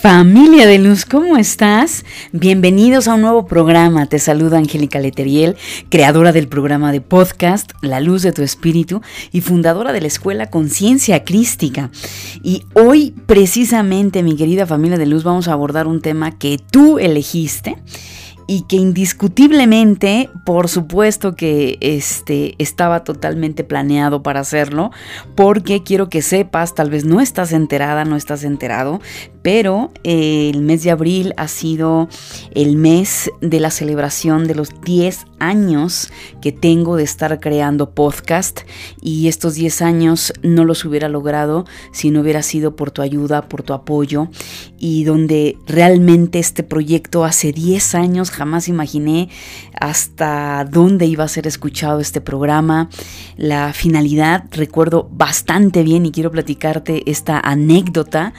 Familia de luz, ¿cómo estás? Bienvenidos a un nuevo programa. Te saluda Angélica Leteriel, creadora del programa de podcast La Luz de tu Espíritu y fundadora de la Escuela Conciencia Crística. Y hoy, precisamente, mi querida familia de luz, vamos a abordar un tema que tú elegiste y que indiscutiblemente, por supuesto que este, estaba totalmente planeado para hacerlo, porque quiero que sepas, tal vez no estás enterada, no estás enterado, pero eh, el mes de abril ha sido el mes de la celebración de los 10 años que tengo de estar creando podcast y estos 10 años no los hubiera logrado si no hubiera sido por tu ayuda, por tu apoyo y donde realmente este proyecto hace 10 años jamás imaginé hasta dónde iba a ser escuchado este programa. La finalidad recuerdo bastante bien y quiero platicarte esta anécdota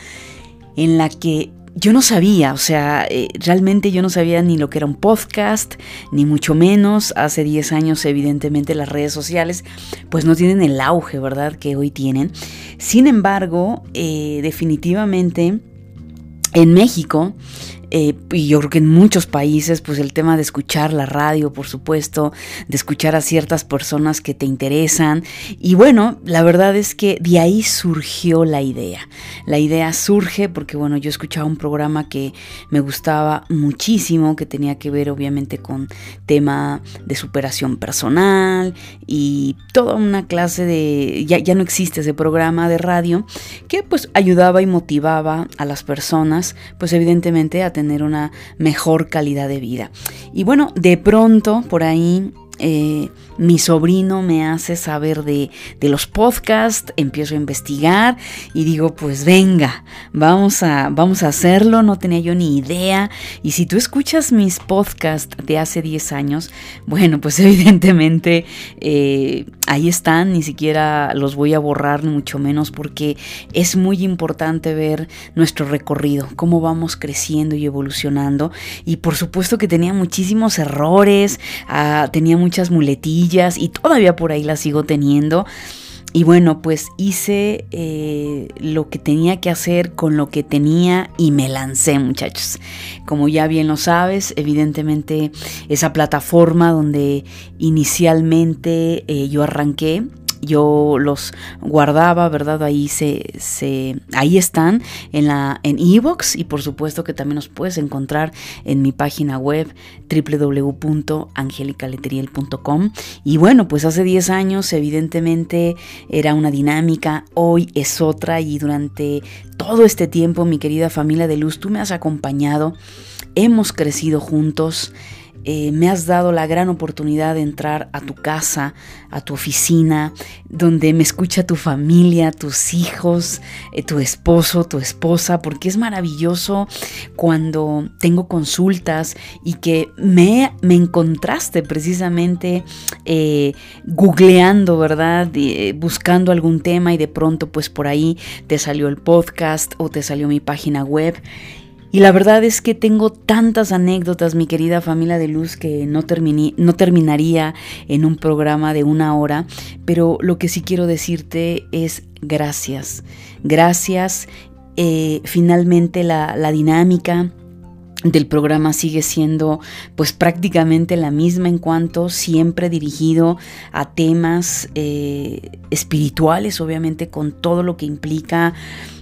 en la que yo no sabía, o sea, eh, realmente yo no sabía ni lo que era un podcast, ni mucho menos. Hace 10 años, evidentemente, las redes sociales, pues no tienen el auge, ¿verdad?, que hoy tienen. Sin embargo, eh, definitivamente, en México, eh, y yo creo que en muchos países, pues el tema de escuchar la radio, por supuesto, de escuchar a ciertas personas que te interesan. Y bueno, la verdad es que de ahí surgió la idea. La idea surge porque, bueno, yo escuchaba un programa que me gustaba muchísimo, que tenía que ver obviamente con tema de superación personal y toda una clase de, ya, ya no existe ese programa de radio, que pues ayudaba y motivaba a las personas, pues evidentemente a tener una mejor calidad de vida. Y bueno, de pronto por ahí eh, mi sobrino me hace saber de, los podcasts, empiezo a investigar y digo, pues venga, vamos a, vamos a hacerlo, no tenía yo ni idea. Y si tú escuchas mis podcasts de hace 10 años, bueno, pues evidentemente eh, ahí están, ni siquiera los voy a borrar, ni mucho menos, porque es muy importante ver nuestro recorrido, cómo vamos creciendo y evolucionando. Y por supuesto que tenía muchísimos errores, ah, tenía muchas muletillas y todavía por ahí las sigo teniendo. Y bueno, pues hice eh, lo que tenía que hacer con lo que tenía y me lancé, muchachos. Como ya bien lo sabes, evidentemente esa plataforma donde inicialmente eh, yo arranqué yo los guardaba, ¿verdad? Ahí se, se ahí están en la en Evox y por supuesto que también los puedes encontrar en mi página web www.angelicaleteriel.com y bueno, pues hace 10 años evidentemente era una dinámica, hoy es otra y durante todo este tiempo, mi querida familia de luz, tú me has acompañado, hemos crecido juntos. Eh, me has dado la gran oportunidad de entrar a tu casa, a tu oficina, donde me escucha tu familia, tus hijos, eh, tu esposo, tu esposa, porque es maravilloso cuando tengo consultas y que me, me encontraste precisamente eh, googleando, ¿verdad? buscando algún tema y de pronto pues por ahí te salió el podcast o te salió mi página web y la verdad es que tengo tantas anécdotas, mi querida familia de luz, que no, no terminaría en un programa de una hora, pero lo que sí quiero decirte es gracias. Gracias. Eh, finalmente la, dinámica del programa sigue siendo pues prácticamente la misma en cuanto siempre dirigido a temas eh, espirituales obviamente con todo lo que implica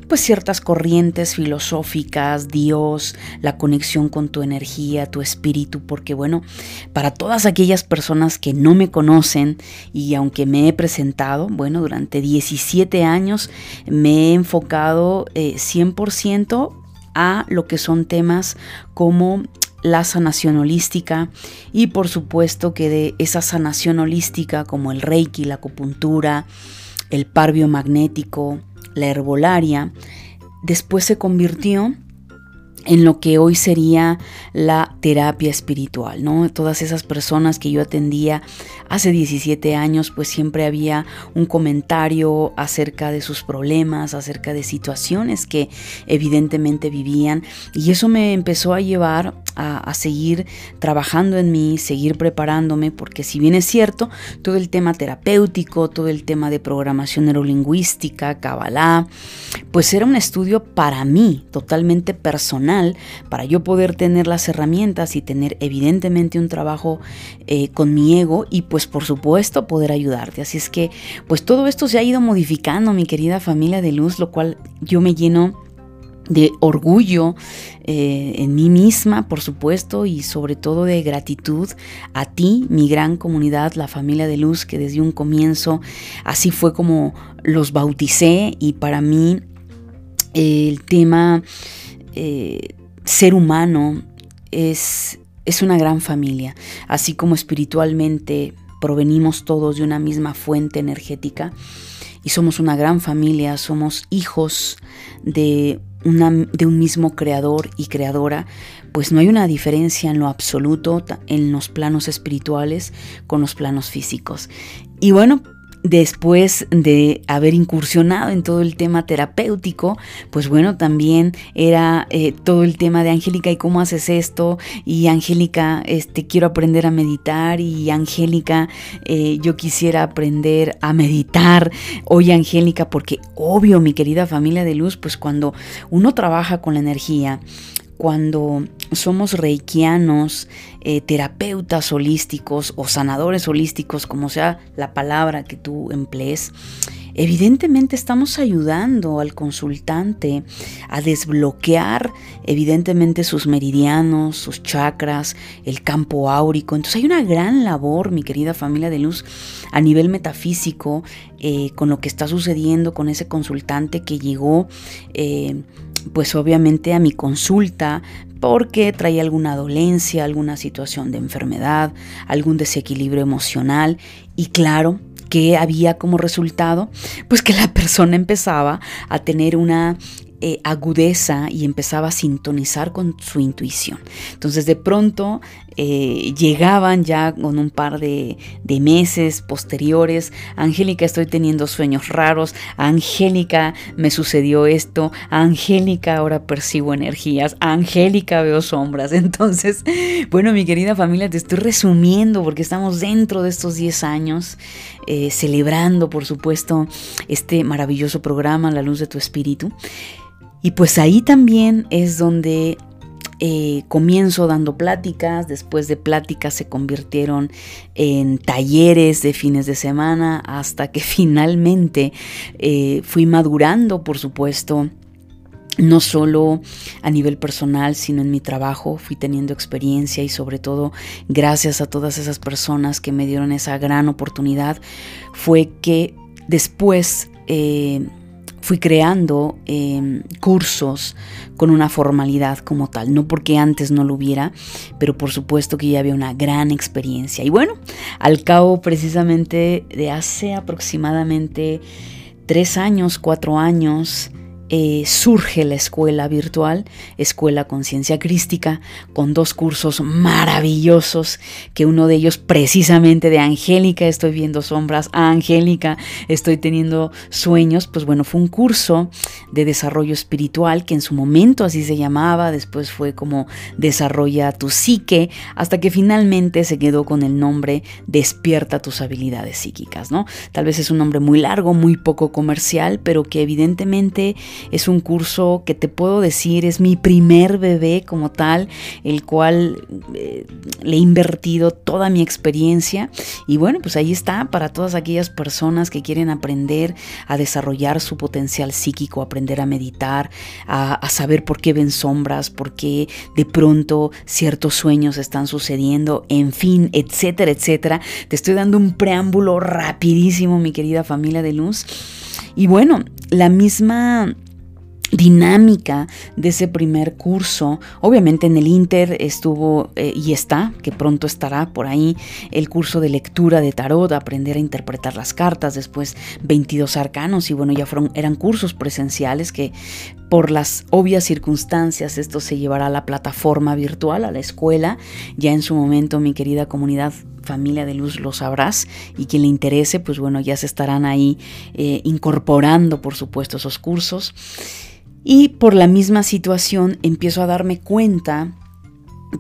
pues ciertas corrientes filosóficas, Dios, la conexión con tu energía, tu espíritu, porque bueno, para todas aquellas personas que no me conocen y aunque me he presentado, bueno, durante 17 años me he enfocado 100% eh, a lo que son temas como la sanación holística y por supuesto que de esa sanación holística como el reiki, la acupuntura, el par biomagnético, la herbolaria, después se convirtió en lo que hoy sería la terapia espiritual, ¿no? Todas esas personas que yo atendía hace 17 años, pues siempre había un comentario acerca de sus problemas, acerca de situaciones que evidentemente vivían y eso me empezó a llevar a, seguir trabajando en mí, seguir preparándome, porque si bien es cierto, todo el tema terapéutico, todo el tema de programación neurolingüística, Kabbalah, pues era un estudio para mí, totalmente personal, para yo poder tener las herramientas y tener evidentemente un trabajo eh, con mi ego y pues por supuesto poder ayudarte. Así es que pues todo esto se ha ido modificando, mi querida familia de luz, lo cual yo me lleno de orgullo eh, en mí misma, por supuesto, y sobre todo de gratitud a ti, mi gran comunidad, la familia de luz, que desde un comienzo así fue como los bauticé. Y para mí el tema eh, ser humano es, es una gran familia, así como espiritualmente provenimos todos de una misma fuente energética y somos una gran familia, somos hijos de de un mismo creador y creadora, pues no hay una diferencia en lo absoluto en los planos espirituales con los planos físicos. Y bueno, después de haber incursionado en todo el tema terapéutico, pues bueno, también era eh, todo el tema de Angélica y cómo haces esto, y Angélica, este, quiero aprender a meditar, y Angélica, eh, yo quisiera aprender a meditar, oye Angélica, porque obvio, mi querida familia de luz, pues cuando uno trabaja con la energía, cuando somos reikianos, eh, terapeutas holísticos o sanadores holísticos, como sea la palabra que tú emplees, evidentemente estamos ayudando al consultante a desbloquear evidentemente sus meridianos, sus chakras, el campo áurico. Entonces hay una gran labor, mi querida familia de luz, a nivel metafísico, eh, con lo que está sucediendo con ese consultante que llegó. Eh, pues obviamente a mi consulta porque traía alguna dolencia, alguna situación de enfermedad, algún desequilibrio emocional y claro, que había como resultado? Pues que la persona empezaba a tener una eh, agudeza y empezaba a sintonizar con su intuición. Entonces de pronto eh, llegaban ya con un par de, meses posteriores, Angélica estoy teniendo sueños raros, Angélica me sucedió esto, Angélica ahora percibo energías, Angélica veo sombras. Entonces, bueno, mi querida familia, te estoy resumiendo porque estamos dentro de estos 10 años, eh, celebrando, por supuesto, este maravilloso programa, La Luz de tu Espíritu. Y pues ahí también es donde eh, comienzo dando pláticas, después de pláticas se convirtieron en talleres de fines de semana hasta que finalmente eh, fui madurando, por supuesto, no solo a nivel personal, sino en mi trabajo, fui teniendo experiencia y sobre todo gracias a todas esas personas que me dieron esa gran oportunidad, fue que después eh, fui creando em, cursos con una formalidad como tal, no porque antes no lo hubiera, pero por supuesto que ya había una gran experiencia. Y bueno, al cabo precisamente de hace aproximadamente tres años, cuatro años, eh, surge la escuela virtual, Escuela Conciencia Crística, con dos cursos maravillosos, que uno de ellos precisamente de Angélica, estoy viendo sombras, Angélica, estoy teniendo sueños, pues bueno, fue un curso de desarrollo espiritual que en su momento así se llamaba, después fue como Desarrolla tu psique, hasta que finalmente se quedó con el nombre Despierta tus habilidades psíquicas, ¿no? Tal vez es un nombre muy largo, muy poco comercial, pero que evidentemente es un curso que te puedo decir es mi primer bebé como tal, el cual eh, le he invertido toda mi experiencia. Y bueno, pues ahí está para todas aquellas personas que quieren aprender a desarrollar su potencial psíquico, aprender a meditar, a, a saber por qué ven sombras, por qué de pronto ciertos sueños están sucediendo, en fin, etcétera, etcétera. Te estoy dando un preámbulo rapidísimo, mi querida familia de luz. Y bueno, la misma dinámica de ese primer curso. Obviamente en el Inter estuvo eh, y está, que pronto estará por ahí, el curso de lectura de tarot, aprender a interpretar las cartas, después 22 arcanos y bueno, ya fueron, eran cursos presenciales que por las obvias circunstancias esto se llevará a la plataforma virtual, a la escuela. Ya en su momento mi querida comunidad familia de luz lo sabrás y quien le interese, pues bueno, ya se estarán ahí eh, incorporando, por supuesto, esos cursos. Y por la misma situación empiezo a darme cuenta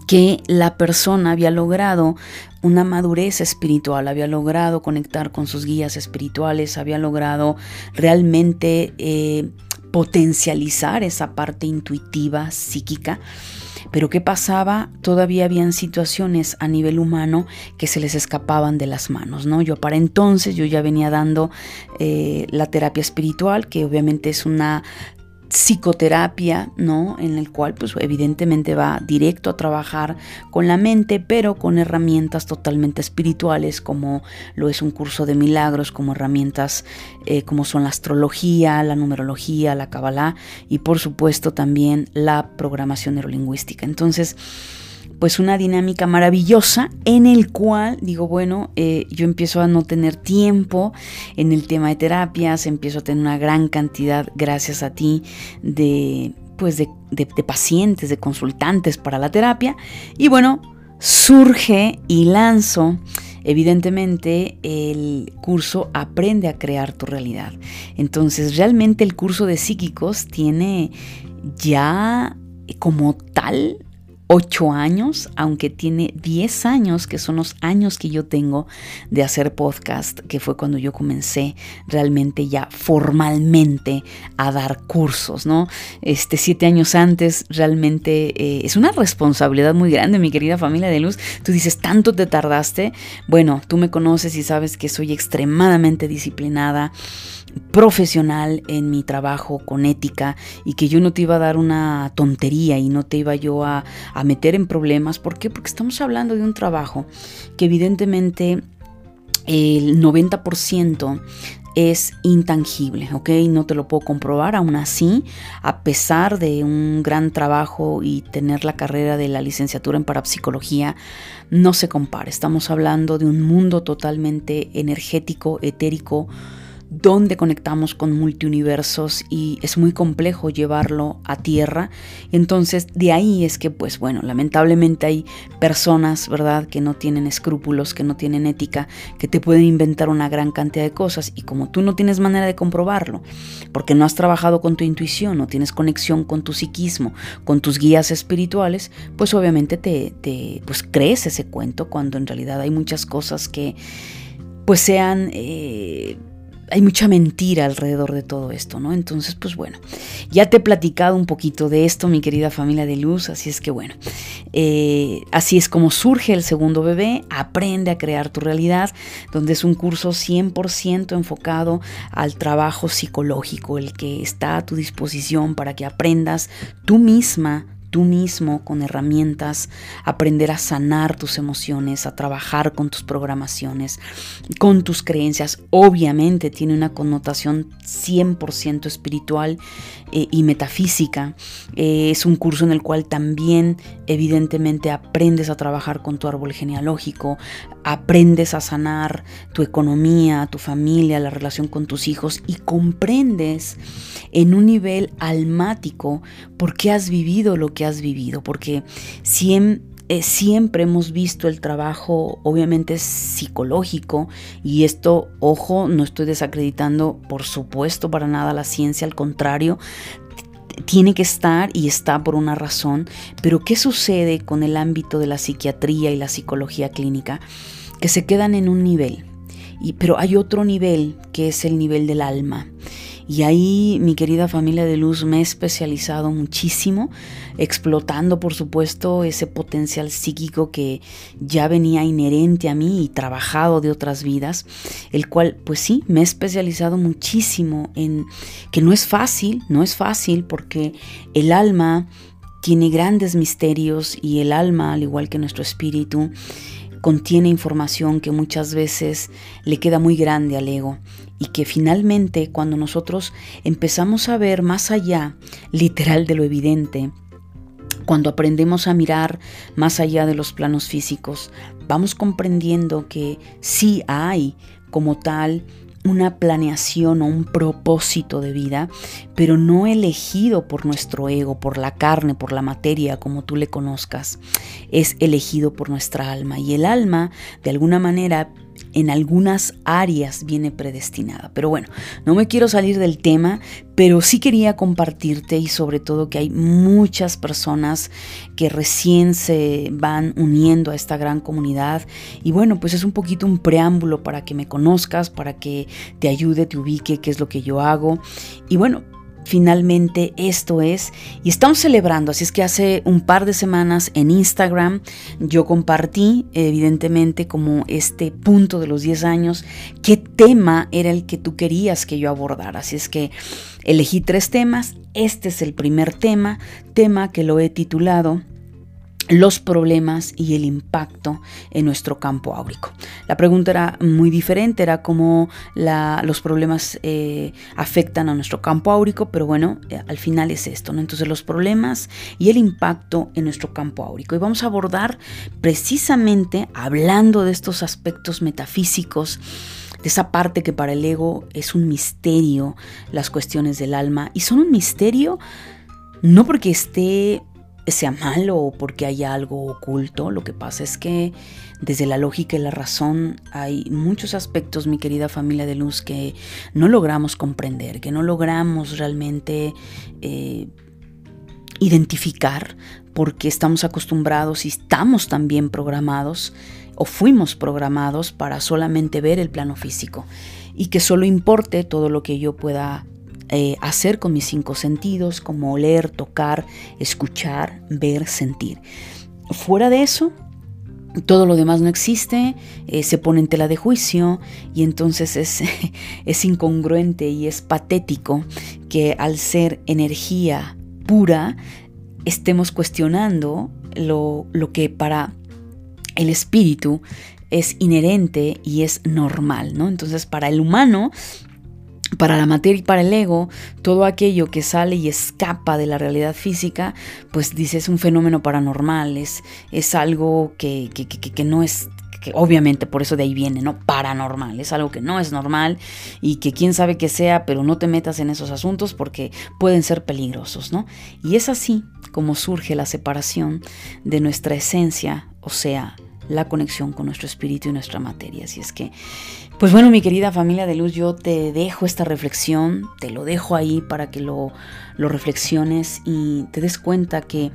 que la persona había logrado una madurez espiritual, había logrado conectar con sus guías espirituales, había logrado realmente eh, potencializar esa parte intuitiva, psíquica. Pero ¿qué pasaba? Todavía habían situaciones a nivel humano que se les escapaban de las manos, ¿no? Yo para entonces yo ya venía dando eh, la terapia espiritual, que obviamente es una psicoterapia, ¿no? En el cual, pues evidentemente va directo a trabajar con la mente, pero con herramientas totalmente espirituales, como lo es un curso de milagros, como herramientas eh, como son la astrología, la numerología, la cabalá y por supuesto también la programación neurolingüística. Entonces, pues una dinámica maravillosa en el cual digo, bueno, eh, yo empiezo a no tener tiempo en el tema de terapias, empiezo a tener una gran cantidad, gracias a ti, de pues de, pacientes, de consultantes para la terapia. Y bueno, surge y lanzo evidentemente el curso Aprende a crear tu realidad. Entonces realmente el curso de psíquicos tiene ya como tal ocho años, aunque tiene 10 años, que son los años que yo tengo de hacer podcast, que fue cuando yo comencé realmente ya formalmente a dar cursos, ¿no? Este, siete años antes realmente eh, es una responsabilidad muy grande, mi querida familia de luz. Tú dices, ¿tanto te tardaste? Bueno, tú me conoces y sabes que soy extremadamente disciplinada profesional en mi trabajo con ética y que yo no te iba a dar una tontería y no te iba yo a, meter en problemas. ¿Por qué? Porque estamos hablando de un trabajo que evidentemente el 90% es intangible, ¿ok? No te lo puedo comprobar, aún así, a pesar de un gran trabajo y tener la carrera de la licenciatura en parapsicología, no se compara. Estamos hablando de un mundo totalmente energético, etérico, donde conectamos con multiuniversos y es muy complejo llevarlo a tierra. Entonces, de ahí es que, pues bueno, lamentablemente hay personas, ¿verdad?, que no tienen escrúpulos, que no tienen ética, que te pueden inventar una gran cantidad de cosas y como tú no tienes manera de comprobarlo, porque no has trabajado con tu intuición, no tienes conexión con tu psiquismo, con tus guías espirituales, pues obviamente te, te pues crees ese cuento cuando en realidad hay muchas cosas que pues sean eh, hay mucha mentira alrededor de todo esto, ¿no? Entonces, pues bueno, ya te he platicado un poquito de esto, mi querida familia de luz, así es que bueno, eh, así es como surge el segundo bebé, aprende a crear tu realidad, donde es un curso 100% enfocado al trabajo psicológico, el que está a tu disposición para que aprendas tú misma tú mismo con herramientas, aprender a sanar tus emociones, a trabajar con tus programaciones, con tus creencias. Obviamente tiene una connotación 100% espiritual eh, y metafísica. Eh, es un curso en el cual también evidentemente aprendes a trabajar con tu árbol genealógico, aprendes a sanar tu economía, tu familia, la relación con tus hijos y comprendes en un nivel almático por qué has vivido lo que has vivido, porque eh, siempre, hemos visto el trabajo, obviamente psicológico, y esto, ojo, no estoy desacreditando, por supuesto, para nada la ciencia, al contrario, tiene que estar y está por una razón, pero ¿qué sucede con el ámbito de la psiquiatría y la psicología clínica? Que se quedan en un nivel, y, pero hay otro nivel que es el nivel del alma. Y ahí, mi querida familia de luz, me he especializado muchísimo, explotando, por supuesto, ese potencial psíquico que ya venía inherente a mí y trabajado de otras vidas, el cual, pues sí, me he especializado muchísimo en que no es fácil, no es fácil porque el alma tiene grandes misterios y el alma, al igual que nuestro espíritu, contiene información que muchas veces le queda muy grande al ego y que finalmente cuando nosotros empezamos a ver más allá, literal de lo evidente, cuando aprendemos a mirar más allá de los planos físicos, vamos comprendiendo que sí hay como tal una planeación o un propósito de vida, pero no elegido por nuestro ego, por la carne, por la materia, como tú le conozcas. Es elegido por nuestra alma. Y el alma, de alguna manera, en algunas áreas viene predestinada. Pero bueno, no me quiero salir del tema, pero sí quería compartirte y sobre todo que hay muchas personas que recién se van uniendo a esta gran comunidad. Y bueno, pues es un poquito un preámbulo para que me conozcas, para que te ayude, te ubique, qué es lo que yo hago. Y bueno, Finalmente esto es, y estamos celebrando, así es que hace un par de semanas en Instagram yo compartí evidentemente como este punto de los 10 años, qué tema era el que tú querías que yo abordara. Así es que elegí tres temas, este es el primer tema, tema que lo he titulado los problemas y el impacto en nuestro campo áurico. La pregunta era muy diferente, era cómo los problemas eh, afectan a nuestro campo áurico, pero bueno, eh, al final es esto, ¿no? Entonces los problemas y el impacto en nuestro campo áurico. Y vamos a abordar precisamente, hablando de estos aspectos metafísicos, de esa parte que para el ego es un misterio, las cuestiones del alma, y son un misterio no porque esté sea malo o porque haya algo oculto. Lo que pasa es que desde la lógica y la razón hay muchos aspectos, mi querida familia de luz, que no logramos comprender, que no logramos realmente eh, identificar porque estamos acostumbrados y estamos también programados o fuimos programados para solamente ver el plano físico y que solo importe todo lo que yo pueda eh, hacer con mis cinco sentidos, como oler, tocar, escuchar, ver, sentir. Fuera de eso, todo lo demás no existe, eh, se pone en tela de juicio y entonces es, es incongruente y es patético que al ser energía pura estemos cuestionando lo, lo que para el espíritu es inherente y es normal, ¿no? Entonces, para el humano para la materia y para el ego, todo aquello que sale y escapa de la realidad física, pues dice es un fenómeno paranormal, es, es algo que, que, que, que no es que obviamente por eso de ahí viene, ¿no? Paranormal, es algo que no es normal y que quién sabe que sea, pero no te metas en esos asuntos porque pueden ser peligrosos, ¿no? Y es así como surge la separación de nuestra esencia, o sea, la conexión con nuestro espíritu y nuestra materia. Así es que pues bueno, mi querida familia de luz, yo te dejo esta reflexión, te lo dejo ahí para que lo, lo reflexiones y te des cuenta que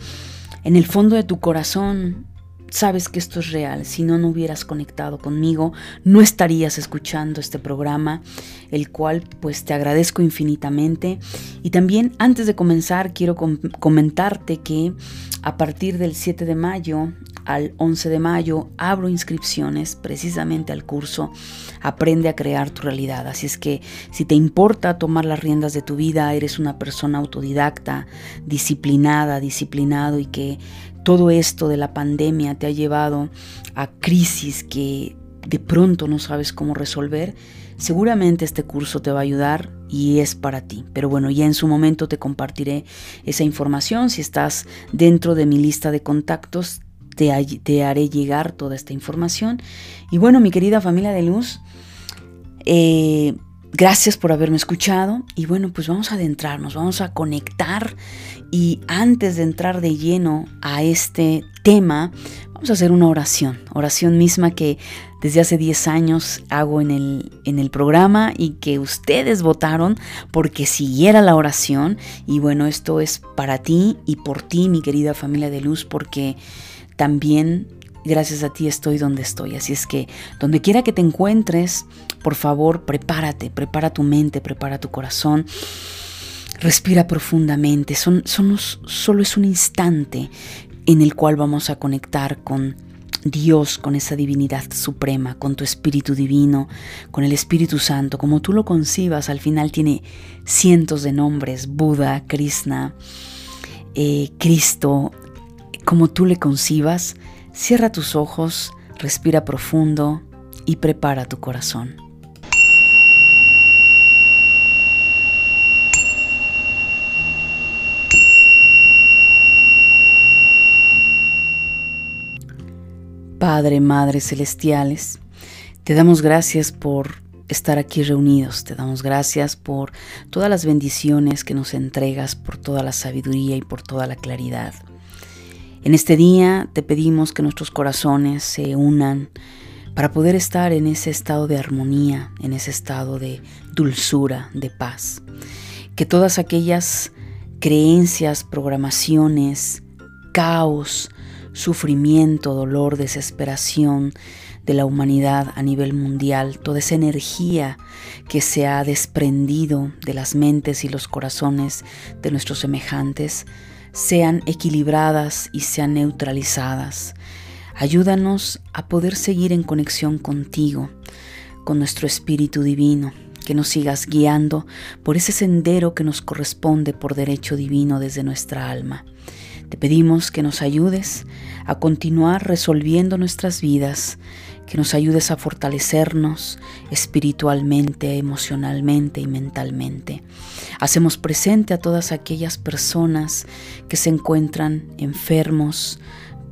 en el fondo de tu corazón sabes que esto es real. Si no, no hubieras conectado conmigo, no estarías escuchando este programa, el cual pues te agradezco infinitamente. Y también antes de comenzar, quiero comentarte que a partir del 7 de mayo al 11 de mayo abro inscripciones precisamente al curso Aprende a crear tu realidad. Así es que si te importa tomar las riendas de tu vida, eres una persona autodidacta, disciplinada, disciplinado y que todo esto de la pandemia te ha llevado a crisis que de pronto no sabes cómo resolver, seguramente este curso te va a ayudar y es para ti. Pero bueno, ya en su momento te compartiré esa información. Si estás dentro de mi lista de contactos, te, haré llegar toda esta información. Y bueno, mi querida familia de luz, eh, gracias por haberme escuchado. Y bueno, pues vamos a adentrarnos, vamos a conectar. Y antes de entrar de lleno a este tema, vamos a hacer una oración. Oración misma que desde hace 10 años hago en el, en el programa y que ustedes votaron porque siguiera la oración. Y bueno, esto es para ti y por ti, mi querida familia de luz, porque también gracias a ti estoy donde estoy. Así es que donde quiera que te encuentres, por favor, prepárate, prepara tu mente, prepara tu corazón. Respira profundamente. Solo es un instante en el cual vamos a conectar con Dios, con esa divinidad suprema, con tu Espíritu Divino, con el Espíritu Santo. Como tú lo concibas, al final tiene cientos de nombres, Buda, Krishna, eh, Cristo, como tú le concibas, cierra tus ojos, Respira profundo y prepara tu corazón. Padre, Madre Celestiales, te damos gracias por estar aquí reunidos, te damos gracias por todas las bendiciones que nos entregas, por toda la sabiduría y por toda la claridad. En este día te pedimos que nuestros corazones se unan para poder estar en ese estado de armonía, en ese estado de dulzura, de paz. Que todas aquellas creencias, programaciones, caos, sufrimiento, dolor, desesperación de la humanidad a nivel mundial, toda esa energía que se ha desprendido de las mentes y los corazones de nuestros semejantes, sean equilibradas y sean neutralizadas. Ayúdanos a poder seguir en conexión contigo, con nuestro Espíritu Divino, que nos sigas guiando por ese sendero que nos corresponde por derecho divino desde nuestra alma. Te pedimos que nos ayudes a continuar resolviendo nuestras vidas, que nos ayudes a fortalecernos espiritualmente, emocionalmente y mentalmente. Hacemos presente a todas aquellas personas que se encuentran enfermos,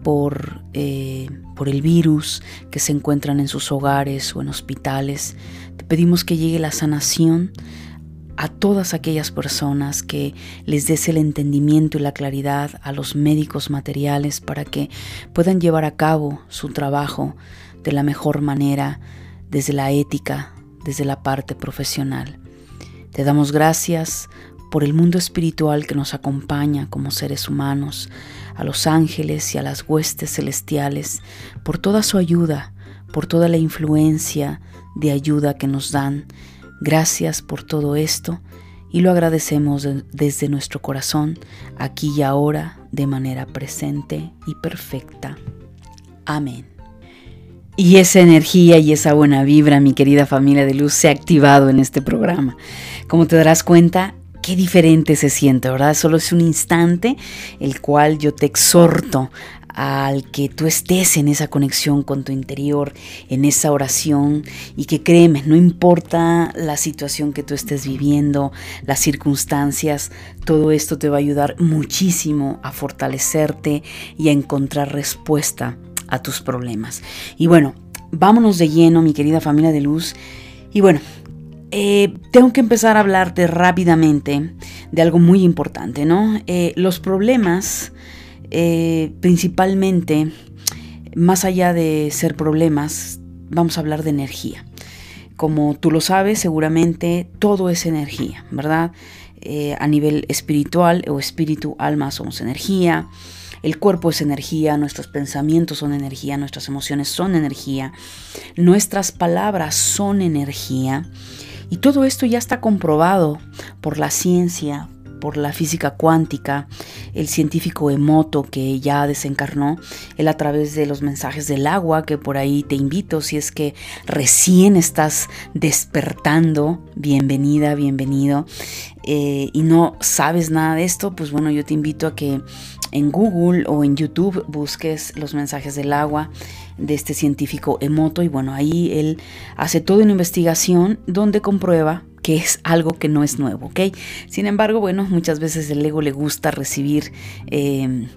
por, eh, por, el virus, que se encuentran en sus hogares o en hospitales. Te pedimos que llegue la sanación a todas aquellas personas que les des el entendimiento y la claridad a los médicos materiales para que puedan llevar a cabo su trabajo de la mejor manera desde la ética, desde la parte profesional. Te damos gracias por el mundo espiritual que nos acompaña como seres humanos, a los ángeles y a las huestes celestiales, por toda su ayuda, por toda la influencia de ayuda que nos dan Gracias por todo esto y lo agradecemos desde nuestro corazón, aquí y ahora, de manera presente y perfecta. Amén. Y esa energía y esa buena vibra, mi querida familia de luz, se ha activado en este programa. Como te darás cuenta, qué diferente se siente, ¿verdad? Solo es un instante el cual yo te exhorto al que tú estés en esa conexión con tu interior, en esa oración y que créeme, no importa la situación que tú estés viviendo, las circunstancias, todo esto te va a ayudar muchísimo a fortalecerte y a encontrar respuesta a tus problemas. Y bueno, vámonos de lleno, mi querida familia de luz. Y bueno, eh, tengo que empezar a hablarte rápidamente de algo muy importante, ¿no? Eh, los problemas eh, principalmente, más allá de ser problemas, vamos a hablar de energía. Como tú lo sabes, seguramente todo es energía, ¿verdad? Eh, a nivel espiritual o espíritu, alma, somos energía. El cuerpo es energía, nuestros pensamientos son energía, nuestras emociones son energía, nuestras palabras son energía. Y todo esto ya está comprobado por la ciencia, por la física cuántica, el científico Emoto que ya desencarnó, él a través de los mensajes del agua, que por ahí te invito, si es que recién estás despertando, bienvenida, bienvenido, eh, y no sabes nada de esto, pues bueno, yo te invito a que en Google o en YouTube busques los mensajes del agua de este científico Emoto y bueno, ahí él hace toda una investigación donde comprueba que es algo que no es nuevo, ¿ok? Sin embargo, bueno, muchas veces el ego le gusta recibir, em,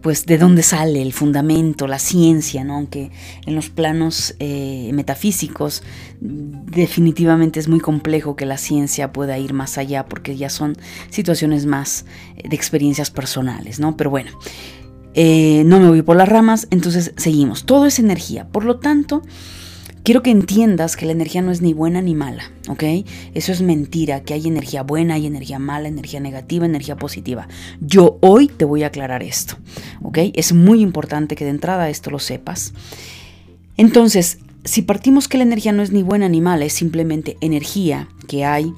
pues, de dónde sale el fundamento, la ciencia, ¿no? Aunque en los planos eh, metafísicos definitivamente es muy complejo que la ciencia pueda ir más allá porque ya son situaciones más eh, de experiencias personales, ¿no? Pero bueno. Eh, no me voy por las ramas, entonces seguimos. Todo es energía. Por lo tanto, Quiero que entiendas que la energía no es ni buena ni mala, ¿ok? Eso es mentira, que hay energía buena, hay energía mala, energía negativa, energía positiva. Yo hoy te voy a aclarar esto, ¿ok? Es muy importante que de entrada esto lo sepas. Entonces, si partimos que la energía no es ni buena ni mala, es simplemente energía que hay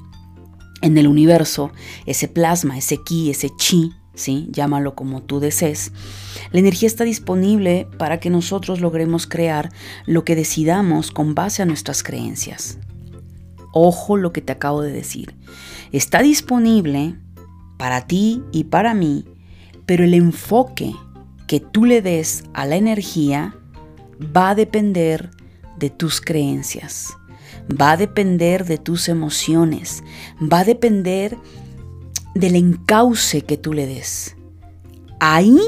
en el universo, ese plasma, ese ki, ese chi, ¿sí? Llámalo como tú desees. La energía está disponible para que nosotros logremos crear lo que decidamos con base a nuestras creencias. Ojo lo que te acabo de decir. Está disponible para ti y para mí, pero el enfoque que tú le des a la energía va a depender de tus creencias, va a depender de tus emociones, va a depender del encauce que tú le des. Ahí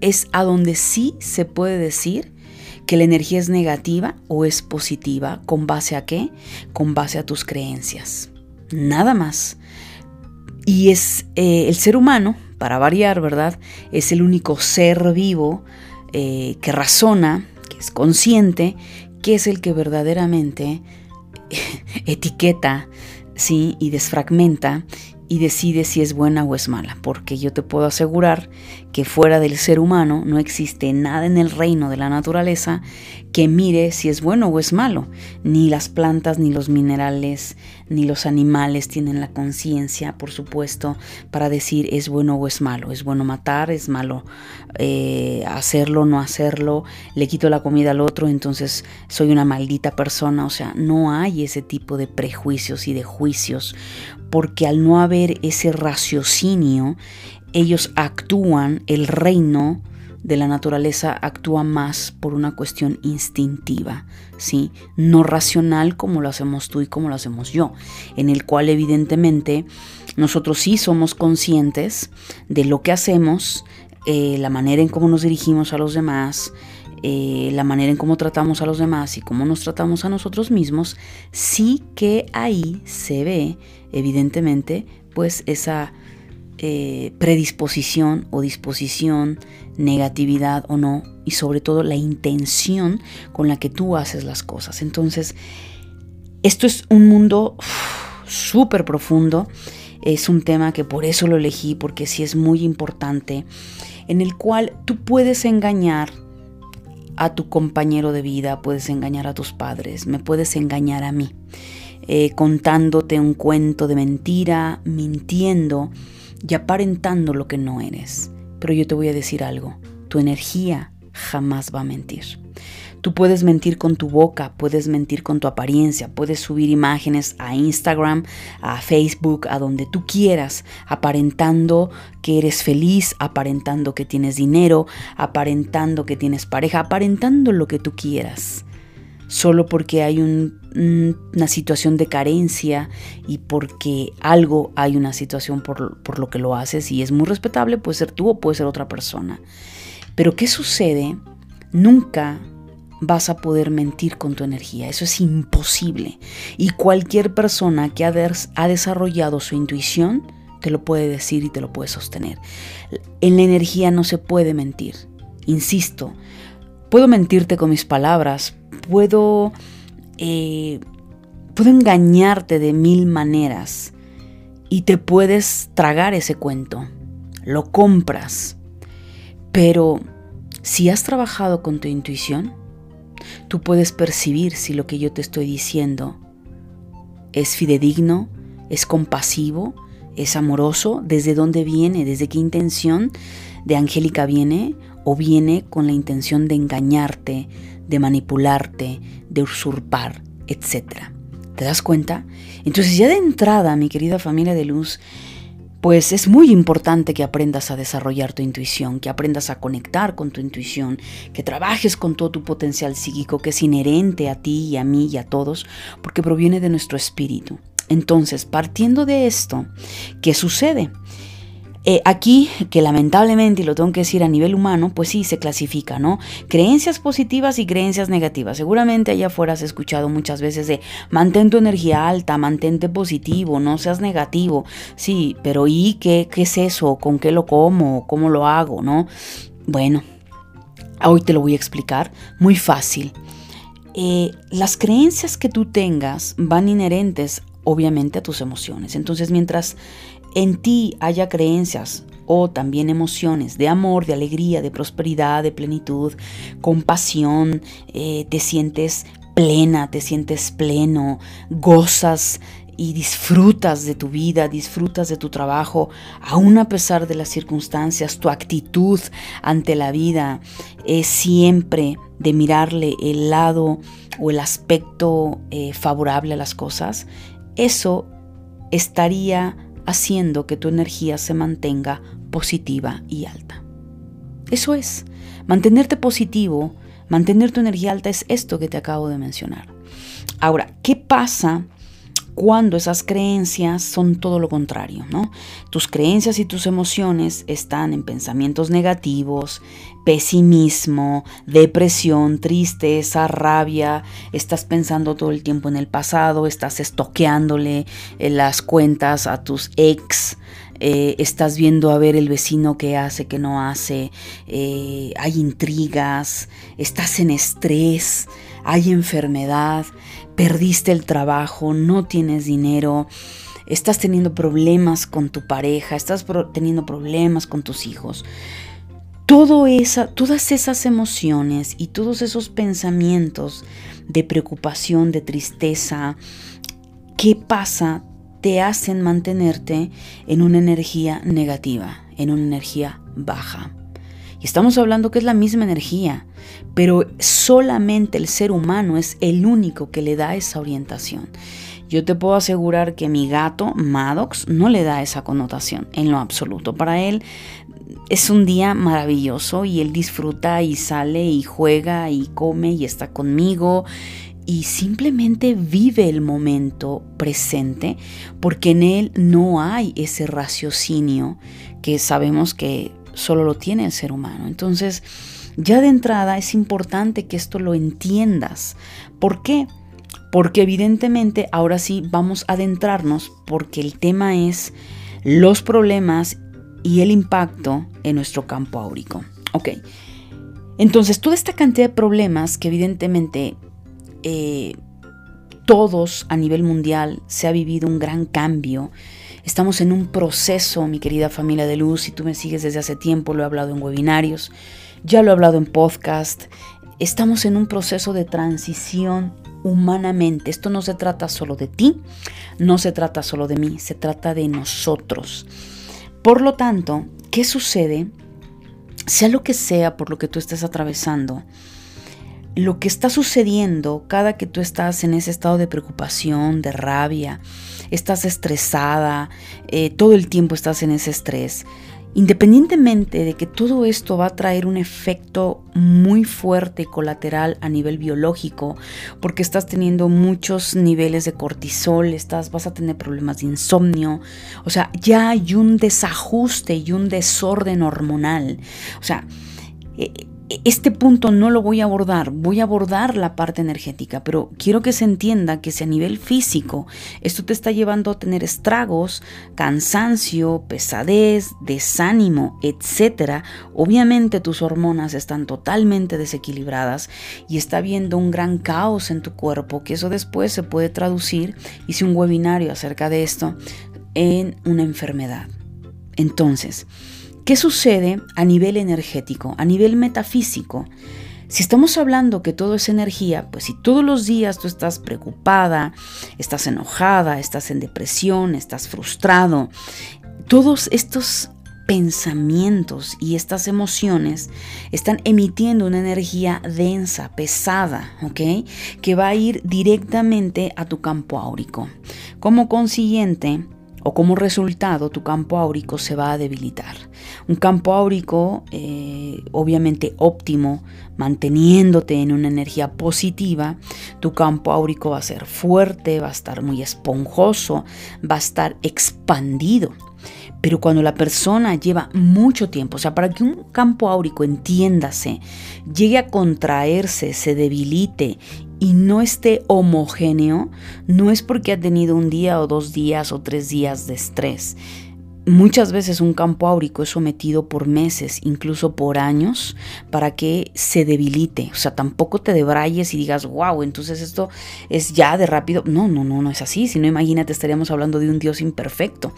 es a donde sí se puede decir que la energía es negativa o es positiva. ¿Con base a qué? Con base a tus creencias. Nada más. Y es eh, el ser humano, para variar, ¿verdad? Es el único ser vivo eh, que razona, que es consciente, que es el que verdaderamente etiqueta, ¿sí? Y desfragmenta y decide si es buena o es mala, porque yo te puedo asegurar que fuera del ser humano no existe nada en el reino de la naturaleza que mire si es bueno o es malo. Ni las plantas, ni los minerales, ni los animales tienen la conciencia, por supuesto, para decir es bueno o es malo. Es bueno matar, es malo eh, hacerlo, no hacerlo, le quito la comida al otro, entonces soy una maldita persona. O sea, no hay ese tipo de prejuicios y de juicios, porque al no haber ese raciocinio, ellos actúan, el reino de la naturaleza actúa más por una cuestión instintiva, ¿sí? No racional como lo hacemos tú y como lo hacemos yo, en el cual evidentemente nosotros sí somos conscientes de lo que hacemos, eh, la manera en cómo nos dirigimos a los demás, eh, la manera en cómo tratamos a los demás y cómo nos tratamos a nosotros mismos, sí que ahí se ve evidentemente pues esa eh, predisposición o disposición, negatividad o no, y sobre todo la intención con la que tú haces las cosas. Entonces, esto es un mundo súper profundo, es un tema que por eso lo elegí, porque sí es muy importante, en el cual tú puedes engañar a tu compañero de vida, puedes engañar a tus padres, me puedes engañar a mí, eh, contándote un cuento de mentira, mintiendo, y aparentando lo que no eres. Pero yo te voy a decir algo, tu energía jamás va a mentir. Tú puedes mentir con tu boca, puedes mentir con tu apariencia, puedes subir imágenes a Instagram, a Facebook, a donde tú quieras, aparentando que eres feliz, aparentando que tienes dinero, aparentando que tienes pareja, aparentando lo que tú quieras solo porque hay una situación de carencia y porque algo hay una situación por, por lo que lo haces y es muy respetable, puede ser tú o puede ser otra persona. Pero ¿qué sucede? Nunca vas a poder mentir con tu energía. Eso es imposible. Y cualquier persona que ha, ha, desarrollado su intuición te lo puede decir y te lo puede sostener. En la energía no se puede mentir. Insisto, puedo mentirte con mis palabras, puedo, eh, puedo engañarte de mil maneras y te puedes tragar ese cuento, lo compras, pero si has trabajado con tu intuición, tú puedes percibir si lo que yo te estoy diciendo es fidedigno, es compasivo, es amoroso, desde dónde viene, desde qué intención de Angélica viene o viene con la intención de engañarte, de manipularte, de usurpar, etc. ¿Te das cuenta? Entonces ya de entrada, mi querida familia de luz, pues es muy importante que aprendas a desarrollar tu intuición, que aprendas a conectar con tu intuición, que trabajes con todo tu potencial psíquico que es inherente a ti y a mí y a todos, porque proviene de nuestro espíritu. Entonces, partiendo de esto, ¿qué sucede? Eh, aquí, que lamentablemente, y lo tengo que decir a nivel humano, pues sí se clasifica, ¿no? Creencias positivas y creencias negativas. Seguramente allá afuera has escuchado muchas veces de mantén tu energía alta, mantente positivo, no seas negativo. Sí, pero ¿y qué, qué es eso? ¿Con qué lo como? ¿Cómo lo hago? ¿No? Bueno, hoy te lo voy a explicar. Muy fácil. Eh, las creencias que tú tengas van inherentes obviamente a tus emociones. Entonces, mientras en ti haya creencias o también emociones de amor, de alegría, de prosperidad, de plenitud, compasión, eh, te sientes plena, te sientes pleno, gozas y disfrutas de tu vida, disfrutas de tu trabajo, aún a pesar de las circunstancias, tu actitud ante la vida es siempre de mirarle el lado o el aspecto eh, favorable a las cosas, eso estaría haciendo que tu energía se mantenga positiva y alta. Eso es, mantenerte positivo Mantener tu energía alta es esto que te acabo de mencionar. Ahora, ¿qué pasa cuando esas creencias son todo lo contrario, ¿no? Tus creencias y tus emociones están en pensamientos negativos, pesimismo, depresión, tristeza, rabia, estás pensando todo el tiempo en el pasado, estás estoqueándole eh, las cuentas a tus ex, eh, estás viendo a ver el vecino que hace, que no hace, eh, hay intrigas, estás en estrés, hay enfermedad, perdiste el trabajo, no tienes dinero, estás teniendo problemas con tu pareja, estás teniendo problemas con tus hijos. Todo esa, todas esas emociones y todos esos pensamientos de preocupación, de tristeza, ¿qué pasa? Te hacen mantenerte en una energía negativa, en una energía baja. Y estamos hablando que es la misma energía, pero solamente el ser humano es el único que le da esa orientación. Yo te puedo asegurar que mi gato, Maddox, no le da esa connotación en lo absoluto. Para él es un día maravilloso y él disfruta y sale y juega y come y está conmigo y simplemente vive el momento presente porque en él no hay ese raciocinio que sabemos que solo lo tiene el ser humano. Entonces, ya de entrada es importante que esto lo entiendas. ¿Por qué? Porque evidentemente ahora sí vamos a adentrarnos porque el tema es los problemas y el impacto en nuestro campo áurico. Ok. Entonces, toda esta cantidad de problemas que evidentemente eh, todos a nivel mundial se ha vivido un gran cambio Estamos en un proceso, mi querida familia de luz, si tú me sigues desde hace tiempo, lo he hablado en webinarios, ya lo he hablado en podcast, estamos en un proceso de transición humanamente. Esto no se trata solo de ti, no se trata solo de mí, se trata de nosotros. Por lo tanto, ¿qué sucede? Sea lo que sea por lo que tú estés atravesando, lo que está sucediendo cada que tú estás en ese estado de preocupación, de rabia, estás estresada, eh, todo el tiempo estás en ese estrés. Independientemente de que todo esto va a traer un efecto muy fuerte y colateral a nivel biológico, porque estás teniendo muchos niveles de cortisol, estás, vas a tener problemas de insomnio, o sea, ya hay un desajuste y un desorden hormonal. O sea, eh, este punto no lo voy a abordar, voy a abordar la parte energética, pero quiero que se entienda que si a nivel físico esto te está llevando a tener estragos, cansancio, pesadez, desánimo, etc., obviamente tus hormonas están totalmente desequilibradas y está habiendo un gran caos en tu cuerpo, que eso después se puede traducir, hice un webinario acerca de esto, en una enfermedad. Entonces, ¿Qué sucede a nivel energético, a nivel metafísico? Si estamos hablando que todo es energía, pues si todos los días tú estás preocupada, estás enojada, estás en depresión, estás frustrado, todos estos pensamientos y estas emociones están emitiendo una energía densa, pesada, ¿ok? Que va a ir directamente a tu campo áurico. Como consiguiente, o como resultado tu campo áurico se va a debilitar. Un campo áurico eh, obviamente óptimo, manteniéndote en una energía positiva, tu campo áurico va a ser fuerte, va a estar muy esponjoso, va a estar expandido. Pero cuando la persona lleva mucho tiempo, o sea, para que un campo áurico, entiéndase, llegue a contraerse, se debilite y no esté homogéneo, no es porque ha tenido un día o dos días o tres días de estrés, Muchas veces un campo áurico es sometido por meses, incluso por años, para que se debilite. O sea, tampoco te debrayes y digas, wow, entonces esto es ya de rápido. No, no, no, no es así. Si no, imagínate, estaríamos hablando de un Dios imperfecto.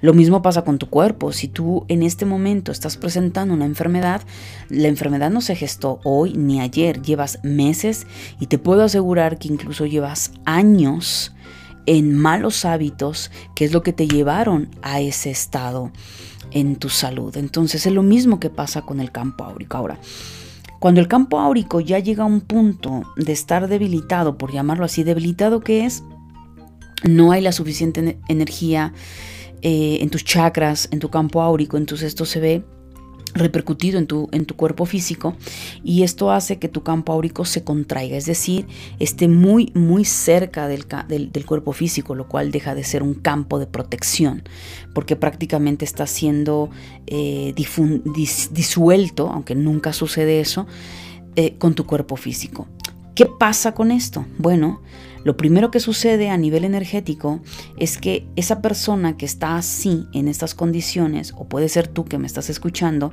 Lo mismo pasa con tu cuerpo. Si tú en este momento estás presentando una enfermedad, la enfermedad no se gestó hoy ni ayer, llevas meses y te puedo asegurar que incluso llevas años en malos hábitos, que es lo que te llevaron a ese estado en tu salud. Entonces es lo mismo que pasa con el campo áurico. Ahora, cuando el campo áurico ya llega a un punto de estar debilitado, por llamarlo así, debilitado que es, no hay la suficiente energía eh, en tus chakras, en tu campo áurico, entonces esto se ve repercutido en tu, en tu cuerpo físico y esto hace que tu campo áurico se contraiga, es decir, esté muy, muy cerca del, del, cuerpo físico, lo cual deja de ser un campo de protección, porque prácticamente está siendo eh, disuelto, aunque nunca sucede eso, eh, con tu cuerpo físico. ¿Qué pasa con esto? Bueno, lo primero que sucede a nivel energético es que esa persona que está así en estas condiciones, o puede ser tú que me estás escuchando,